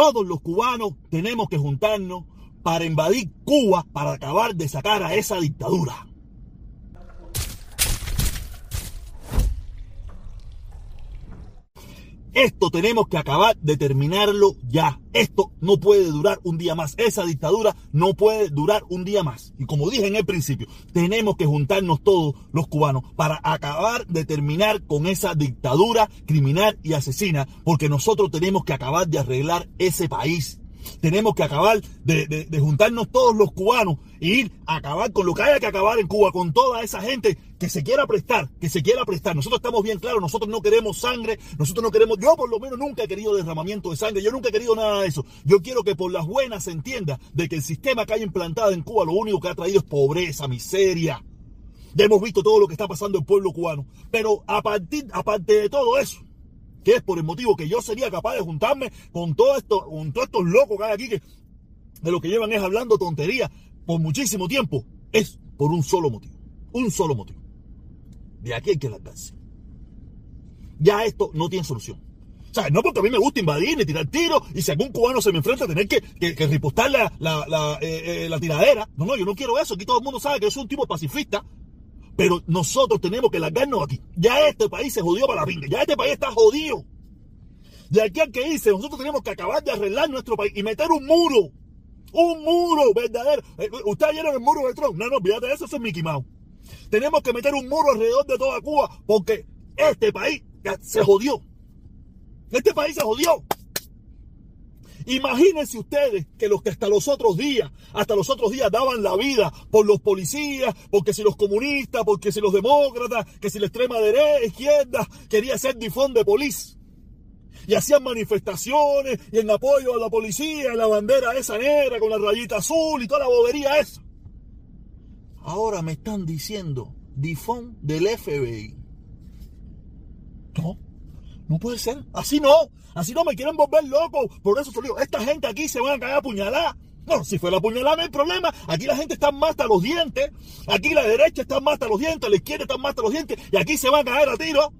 Todos los cubanos tenemos que juntarnos para invadir Cuba, para acabar de sacar a esa dictadura. Esto tenemos que acabar de terminarlo ya. Esto no puede durar un día más. Esa dictadura no puede durar un día más. Y como dije en el principio, tenemos que juntarnos todos los cubanos para acabar de terminar con esa dictadura criminal y asesina, porque nosotros tenemos que acabar de arreglar ese país tenemos que acabar de, juntarnos todos los cubanos e ir a acabar con lo que haya que acabar en Cuba, con toda esa gente que se quiera prestar, que se quiera prestar. Nosotros estamos bien claros, nosotros no queremos sangre, nosotros no queremos, yo por lo menos nunca he querido derramamiento de sangre, yo nunca he querido nada de eso. Yo quiero que por las buenas se entienda de que el sistema que hay implantado en Cuba lo único que ha traído es pobreza, miseria. Ya hemos visto todo lo que está pasando en el pueblo cubano. Pero a partir, aparte de todo eso, que es por el motivo que yo sería capaz de juntarme con, todo esto, con todos estos locos que hay aquí que de lo que llevan es hablando tontería por muchísimo tiempo, es por un solo motivo. Un solo motivo. De aquí hay que largarse. Ya esto no tiene solución. O sea, no porque a mí me gusta invadir ni tirar tiros y si algún cubano se me enfrenta a tener que, que, ripostar la, la, eh, eh, la tiradera. No, no, yo no quiero eso. Aquí todo el mundo sabe que yo soy un tipo pacifista pero nosotros tenemos que largarnos aquí. Ya este país se jodió para la pinga. Ya este país está jodido. De aquí al que dice, nosotros tenemos que acabar de arreglar nuestro país y meter un muro. Un muro verdadero. Eh, ¿Ustedes vieron el muro de Trump? No, no, olvídate de eso, eso es Mickey Mouse. Tenemos que meter un muro alrededor de toda Cuba porque este país se jodió. Este país se jodió. Imagínense ustedes que los que hasta los otros días, hasta los otros días daban la vida por los policías, porque si los comunistas, porque si los demócratas, que si la extrema derecha, izquierda quería ser difón de policía. Y hacían manifestaciones y en apoyo a la policía, la bandera esa negra con la rayita azul y toda la bobería esa. Ahora me están diciendo difón del FBI. No, no puede ser. Así no. Así no me quieren volver loco. Por eso te digo, esta gente aquí se van a caer a puñalada. No, si fuera puñalada no hay problema. Aquí la gente está más hasta los dientes. Aquí la derecha está más hasta los dientes. La izquierda está más hasta los dientes. Y aquí se van a caer a tiro.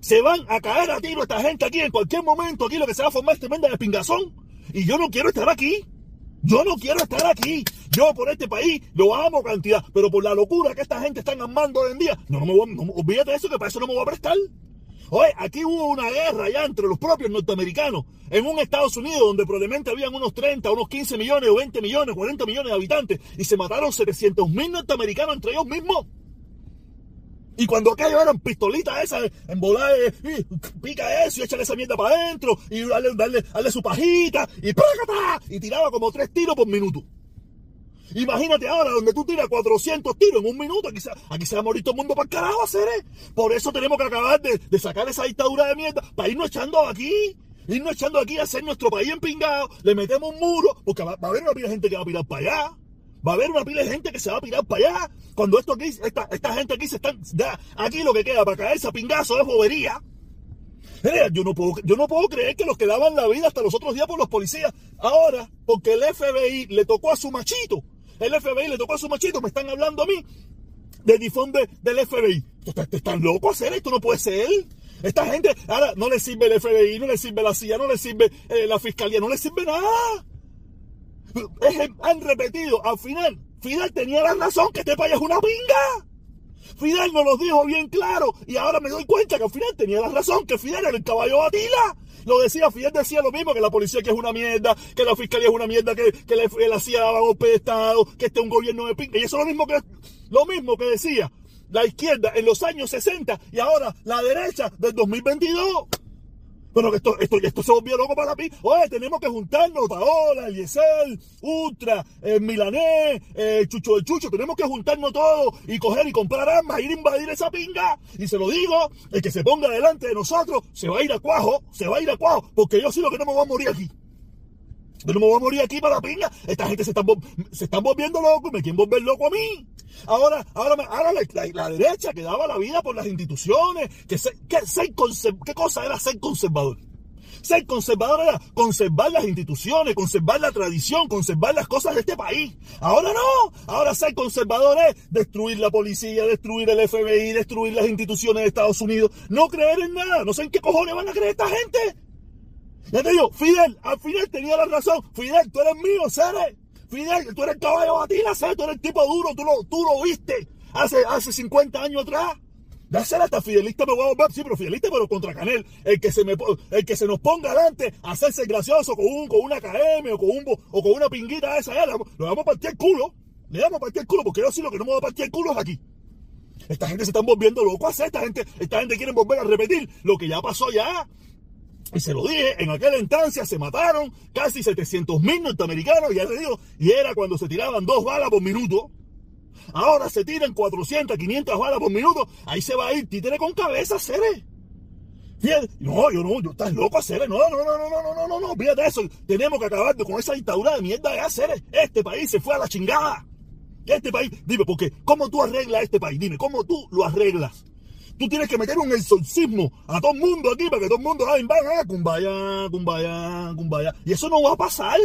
Se van a caer a tiro esta gente aquí en cualquier momento. Aquí lo que se va a formar es tremenda despingazón. Y yo no quiero estar aquí. Yo no quiero estar aquí. Yo por este país lo amo cantidad. Pero por la locura que esta gente está armando hoy en día. No, no me voy, no, olvídate de eso que para eso no me voy a prestar. Oye, aquí hubo una guerra ya entre los propios norteamericanos en un Estados Unidos donde probablemente habían unos 30, unos 15 millones o 20 millones, 40 millones de habitantes y se mataron 700 mil norteamericanos entre ellos mismos. Y cuando acá llevaron pistolitas esas en volar, y pica eso y échale esa mierda para adentro y darle, darle, su pajita y y tiraba como tres tiros por minuto. Imagínate ahora donde tú tiras 400 tiros en un minuto. Aquí se, aquí se va a morir todo el mundo para el carajo, hacer. Por eso tenemos que acabar de, sacar esa dictadura de mierda para irnos echando aquí. Irnos echando aquí a hacer nuestro país empingado. Le metemos un muro porque va, a haber una pila de gente que va a pirar para allá. Va a haber una pila de gente que se va a pirar para allá. Cuando esto aquí, esta, esta gente aquí se están. aquí lo que queda para caerse a pingazo es bobería. Yo no, puedo, yo no puedo creer que los que daban la vida hasta los otros días por los policías, ahora, porque el FBI le tocó a su machito, el FBI le tocó a su machito, me están hablando a mí de difunde del FBI. ¿Están locos hacer esto? No puede ser. Esta gente, ahora no le sirve el FBI, no le sirve la CIA, no le sirve eh, la fiscalía, no le sirve nada. han repetido, al final, Fidel tenía la razón que este país es una pinga. Fidel nos lo dijo bien claro y ahora me doy cuenta que final tenía la razón, que Fidel era el caballo Atila. Lo decía, Fidel decía lo mismo, que la policía que es una mierda, que la fiscalía es una mierda, que, que la, CIA daba golpe de Estado, que este es un gobierno de pinga. Y eso es lo mismo que, lo mismo que decía la izquierda en los años 60 y ahora la derecha del 2022. Bueno, esto, esto, esto se volvió loco para mí. Oye, tenemos que juntarnos, Paola, Eliezer, Ultra, el Milanés, el Chucho del Chucho, tenemos que juntarnos todos y coger y comprar armas, ir a invadir esa pinga. Y se lo digo, el que se ponga delante de nosotros se va a ir a cuajo, se va a ir a cuajo, porque yo sí lo que no me voy a morir aquí. Yo no me voy a morir aquí para la pinga. Esta gente se están, se están volviendo locos, me quieren volver loco a mí. Ahora, ahora, ahora la, derecha que daba la vida por las instituciones, que, ser, ¿qué cosa era ser conservador? Ser conservador era conservar las instituciones, conservar la tradición, conservar las cosas de este país. Ahora no, ahora ser conservador es destruir la policía, destruir el FBI, destruir las instituciones de Estados Unidos, no creer en nada, no sé en qué cojones van a creer esta gente. Ya te digo, Fidel, al final tenía la razón. Fidel, tú eres mío, Cere. Fidel, tú eres el caballo de batila, Cere, tú eres el tipo duro, tú lo, tú lo viste hace, hace 50 años atrás. Ya ser hasta fidelista me voy a volver, sí, pero fidelista, pero contra Canel. El que se me el que se nos ponga adelante a hacerse gracioso con un, con una KM o con un o con una pinguita esa, ya, lo vamos a partir el culo. Le vamos a partir el culo, porque yo sí lo que no me voy a partir el culo es aquí. Esta gente se están volviendo locos a esta gente, esta gente quiere volver a repetir lo que ya pasó ya. Y se lo dije, en aquella instancia se mataron casi 700 mil norteamericanos, ya te digo, y era cuando se tiraban dos balas por minuto. Ahora se tiran 400, 500 balas por minuto. Ahí se va a ir títere con cabeza, Cere. No, yo no, yo estás loco, Cere. No, no, no, no, no, no, no, no, fíjate eso. Tenemos que acabar con esa dictadura de mierda de Cere. Este país se fue a la chingada. Este país, dime, porque ¿cómo tú arreglas este país? Dime, ¿cómo tú lo arreglas? Tú tienes que meter un exorcismo a todo el mundo aquí para que todo el mundo, ay, vaya, cumbaya, cumbaya, cumbaya. Y eso no va a pasar.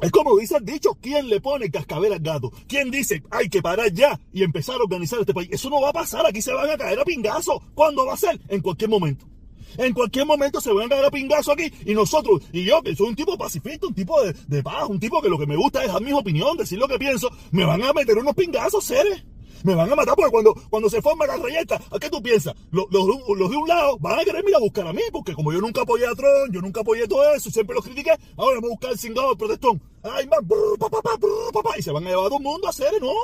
Es como dice el dicho, ¿quién le pone cascabel al gato? ¿Quién dice, hay que parar ya y empezar a organizar este país? Eso no va a pasar, aquí se van a caer a pingazo. ¿Cuándo va a ser? En cualquier momento. En cualquier momento se van a caer a pingazo aquí y nosotros, y yo que soy un tipo pacifista, un tipo de, paz, un tipo que lo que me gusta es dar mi opinión, decir lo que pienso, me van a meter unos pingazos, seres me van a matar porque cuando, cuando se forma la reyeta, ¿a qué tú piensas? Los, los, de un lado van a querer ir a buscar a mí, porque como yo nunca apoyé a Trump, yo nunca apoyé todo eso, siempre los critiqué, ahora vamos a buscar el cingado del protestón. Ay, man, y se van a llevar a todo el mundo a hacer, no.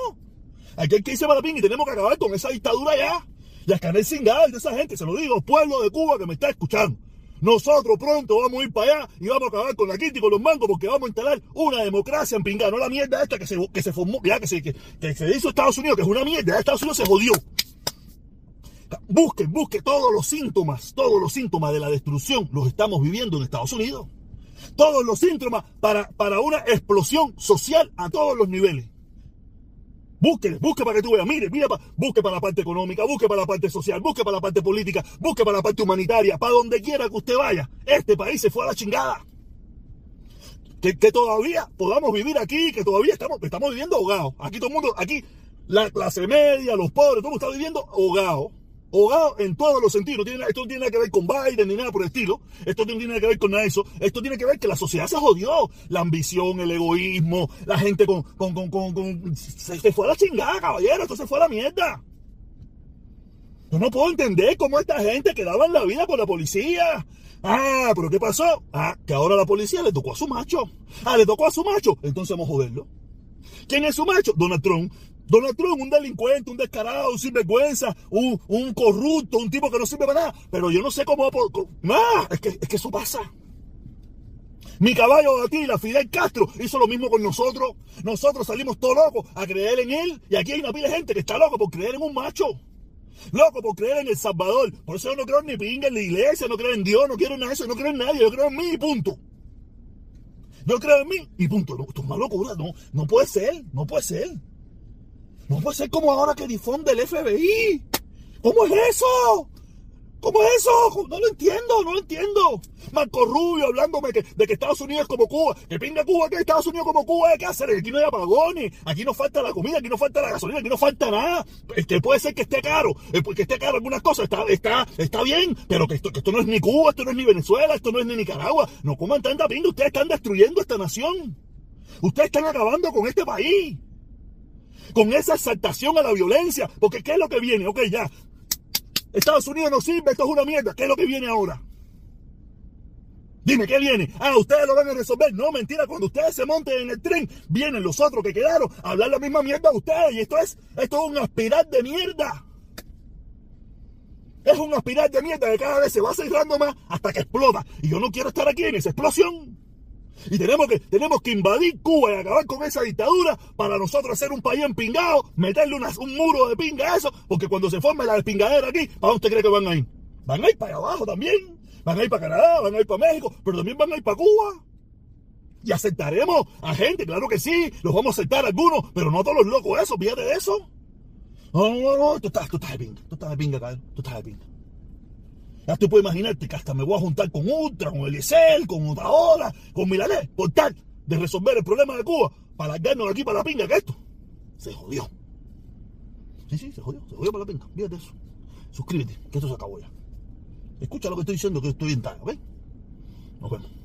Aquí hay que irse para la y tenemos que acabar con esa dictadura ya. Y a el cingado de esa gente, se lo digo, pueblo de Cuba que me está escuchando. Nosotros pronto vamos a ir para allá y vamos a acabar con la quinta y con los mangos porque vamos a instalar una democracia en Pingá, no la mierda esta que se, que se formó, ya que se, que, se hizo Estados Unidos, que es una mierda, Estados Unidos se jodió. Busquen, busquen todos los síntomas, todos los síntomas de la destrucción los estamos viviendo en Estados Unidos. Todos los síntomas para, para una explosión social a todos los niveles. Busque, busque para que tú veas, mire, mire, busque para la parte económica, busque para la parte social, busque para la parte política, busque para la parte humanitaria, para donde quiera que usted vaya. Este país se fue a la chingada. Que, todavía podamos vivir aquí, que todavía estamos, estamos viviendo ahogados. Aquí todo el mundo, aquí la clase media, los pobres, todo el mundo está viviendo ahogados ahogado en todos los sentidos. esto no tiene nada que ver con Biden ni nada por el estilo. Esto no tiene que ver con nada eso. Esto tiene que ver que la sociedad se jodió. La ambición, el egoísmo, la gente con. con, con, con, se, fue a la chingada, caballero. Esto se fue a la mierda. Yo no puedo entender cómo esta gente quedaba en la vida por la policía. Ah, pero ¿qué pasó? Ah, que ahora la policía le tocó a su macho. Ah, le tocó a su macho. Entonces vamos a joderlo. ¿Quién es su macho? Donald Trump. Donald Trump, un delincuente, un descarado, un sinvergüenza, un, un corrupto, un tipo que no sirve para nada. Pero yo no sé cómo... Ah, es que, es que eso pasa. Mi caballo de Atila, Fidel Castro, hizo lo mismo con nosotros. Nosotros salimos todos locos a creer en él. Y aquí hay una pila de gente que está loco por creer en un macho. Loco por creer en El Salvador. Por eso yo no creo ni pinga en la iglesia, no creo en Dios, no quiero en eso, no creo en nadie. Yo creo en mí y punto. Yo creo en mí y punto. No, esto es una locura. No, no puede ser, no puede ser. No puede ser como ahora que difunde el FBI. ¿Cómo es eso? ¿Cómo es eso? No lo entiendo, no lo entiendo. Marco Rubio hablándome de que Estados Unidos es como Cuba. Que pinga Cuba, que Estados Unidos como Cuba, ¿qué hacer? Aquí no hay apagones, aquí no falta la comida, aquí no falta la gasolina, aquí no falta nada. Este, puede ser que esté caro, eh, que esté caro algunas cosas, está, está, está bien, pero que esto, no es ni Cuba, esto no es ni Venezuela, esto no es ni Nicaragua. No coman tanta pinga, ustedes están destruyendo esta nación. Ustedes están acabando con este país con esa exaltación a la violencia. Porque ¿qué es lo que viene? Ok, ya. Estados Unidos no sirve, esto es una mierda. ¿Qué es lo que viene ahora? Dime, ¿qué viene? Ah, ustedes lo van a resolver. No, mentira, cuando ustedes se monten en el tren, vienen los otros que quedaron a hablar la misma mierda a ustedes. Y esto es, esto es un aspirar de mierda. Es un aspirar de mierda que cada vez se va cerrando más hasta que explota. Y yo no quiero estar aquí en esa explosión. Y tenemos que, tenemos que invadir Cuba y acabar con esa dictadura para nosotros hacer un país empingado, meterle un muro de pinga a eso, porque cuando se forme la despingadera aquí, ¿para dónde cree que van a ir? Van a ir para abajo también, van a ir para Canadá, van a ir para México, pero también van a ir para Cuba. Y aceptaremos a gente, claro que sí, los vamos a aceptar algunos, pero no todos los locos eso, fíjate de eso. No, no, no, tú estás, tú estás de pinga, tú estás de pinga, Kyle, tú estás de pinga. Ya tú puedes imaginarte que hasta me voy a juntar con Ultra, con Eliezer, con Otaola, con Milané, por tal de resolver el problema de Cuba, para largarnos de aquí para la pinga, que esto se jodió. Sí, sí, se jodió, se jodió para la pinga. Fíjate eso. Suscríbete, que esto se acabó ya. Escucha lo que estoy diciendo, que estoy en talla, ¿ves? Nos vemos.